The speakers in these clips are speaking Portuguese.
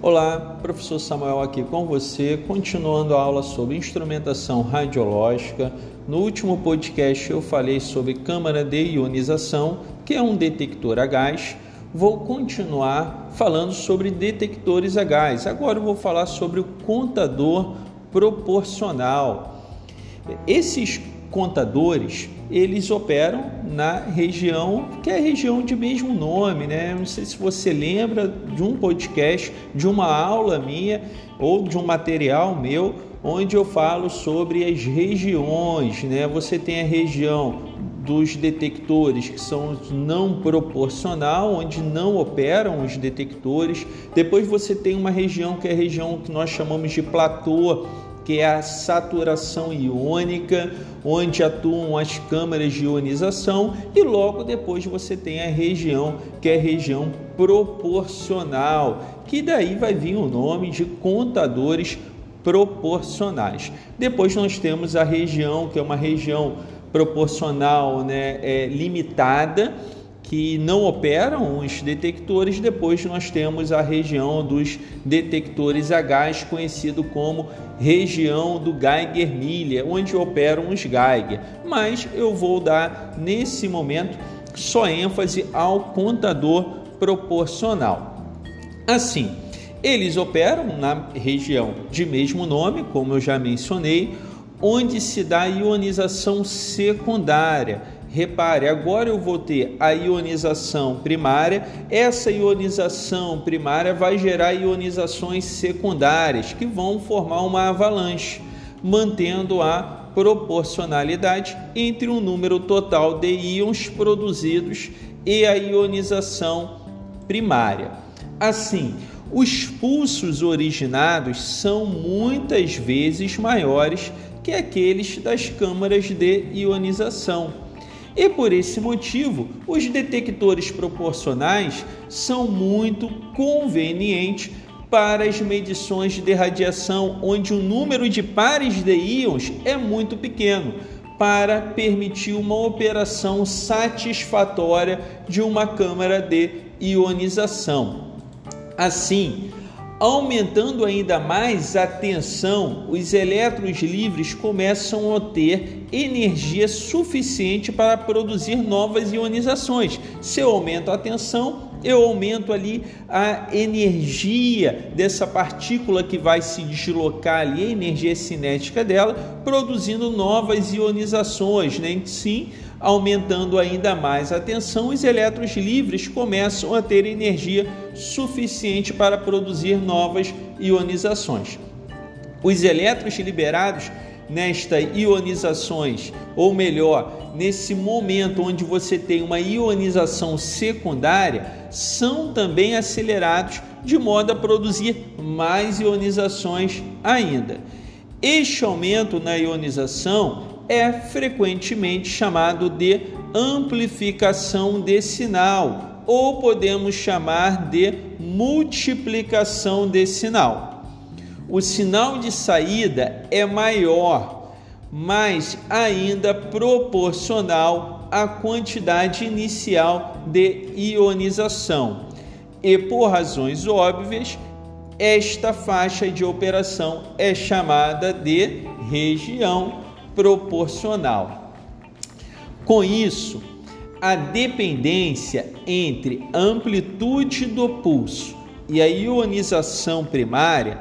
Olá, professor Samuel aqui com você, continuando a aula sobre instrumentação radiológica. No último podcast eu falei sobre câmara de ionização, que é um detector a gás. Vou continuar falando sobre detectores a gás. Agora eu vou falar sobre o contador proporcional. Esses contadores eles operam na região que é a região de mesmo nome, né? Não sei se você lembra de um podcast, de uma aula minha ou de um material meu onde eu falo sobre as regiões, né? Você tem a região dos detectores que são não proporcional, onde não operam os detectores. Depois você tem uma região que é a região que nós chamamos de platô, que é a saturação iônica, onde atuam as câmaras de ionização, e logo depois você tem a região que é região proporcional, que daí vai vir o nome de contadores proporcionais. Depois nós temos a região que é uma região proporcional, né, é, limitada que não operam os detectores. Depois nós temos a região dos detectores a gás, conhecido como região do Geiger-Miller, onde operam os Geiger. Mas eu vou dar nesse momento só ênfase ao contador proporcional. Assim, eles operam na região de mesmo nome, como eu já mencionei, onde se dá ionização secundária Repare, agora eu vou ter a ionização primária. Essa ionização primária vai gerar ionizações secundárias que vão formar uma avalanche, mantendo a proporcionalidade entre o número total de íons produzidos e a ionização primária. Assim, os pulsos originados são muitas vezes maiores que aqueles das câmaras de ionização e por esse motivo, os detectores proporcionais são muito convenientes para as medições de radiação, onde o número de pares de íons é muito pequeno, para permitir uma operação satisfatória de uma câmara de ionização. Assim, Aumentando ainda mais a tensão, os elétrons livres começam a ter energia suficiente para produzir novas ionizações. Se eu aumento a tensão, eu aumento ali a energia dessa partícula que vai se deslocar ali, a energia cinética dela, produzindo novas ionizações, né? Sim, aumentando ainda mais a tensão, os elétrons livres começam a ter energia suficiente para produzir novas ionizações. Os elétrons liberados nesta ionizações, ou melhor, nesse momento onde você tem uma ionização secundária, são também acelerados de modo a produzir mais ionizações ainda. Este aumento na ionização é frequentemente chamado de amplificação de sinal, ou podemos chamar de multiplicação de sinal. O sinal de saída é maior, mas ainda proporcional à quantidade inicial de ionização. E por razões óbvias, esta faixa de operação é chamada de região proporcional. Com isso, a dependência entre amplitude do pulso e a ionização primária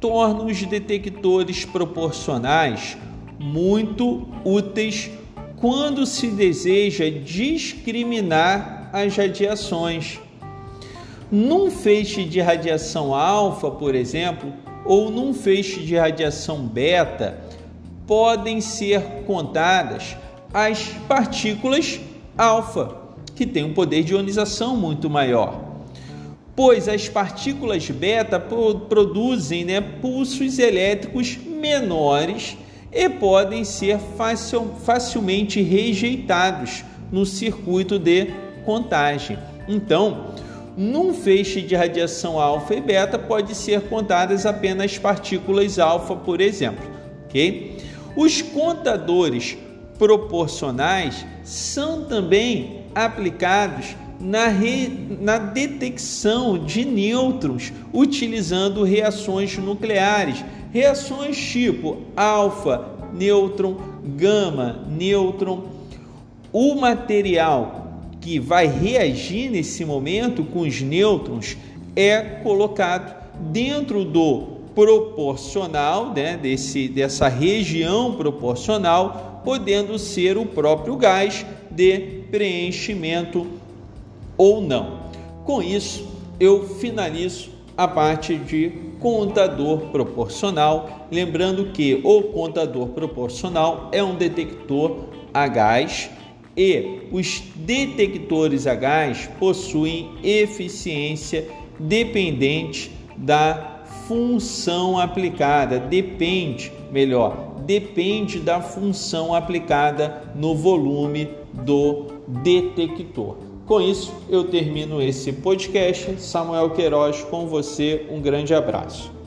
torna os detectores proporcionais muito úteis quando se deseja discriminar as radiações. Num feixe de radiação alfa, por exemplo, ou num feixe de radiação beta, podem ser contadas as partículas alfa, que têm um poder de ionização muito maior. Pois as partículas beta produzem né, pulsos elétricos menores e podem ser facil, facilmente rejeitados no circuito de contagem. Então, num feixe de radiação alfa e beta pode ser contadas apenas partículas alfa, por exemplo, ok? Os contadores proporcionais são também aplicados na, re, na detecção de nêutrons utilizando reações nucleares. Reações tipo alfa, nêutron, gama, nêutron. O material que vai reagir nesse momento com os nêutrons é colocado dentro do proporcional, né, desse, dessa região proporcional, podendo ser o próprio gás de preenchimento ou não. Com isso, eu finalizo a parte de contador proporcional, lembrando que o contador proporcional é um detector a gás e os detectores a gás possuem eficiência dependente da função aplicada, depende, melhor, depende da função aplicada no volume do detector. Com isso, eu termino esse podcast. Samuel Queiroz com você. Um grande abraço.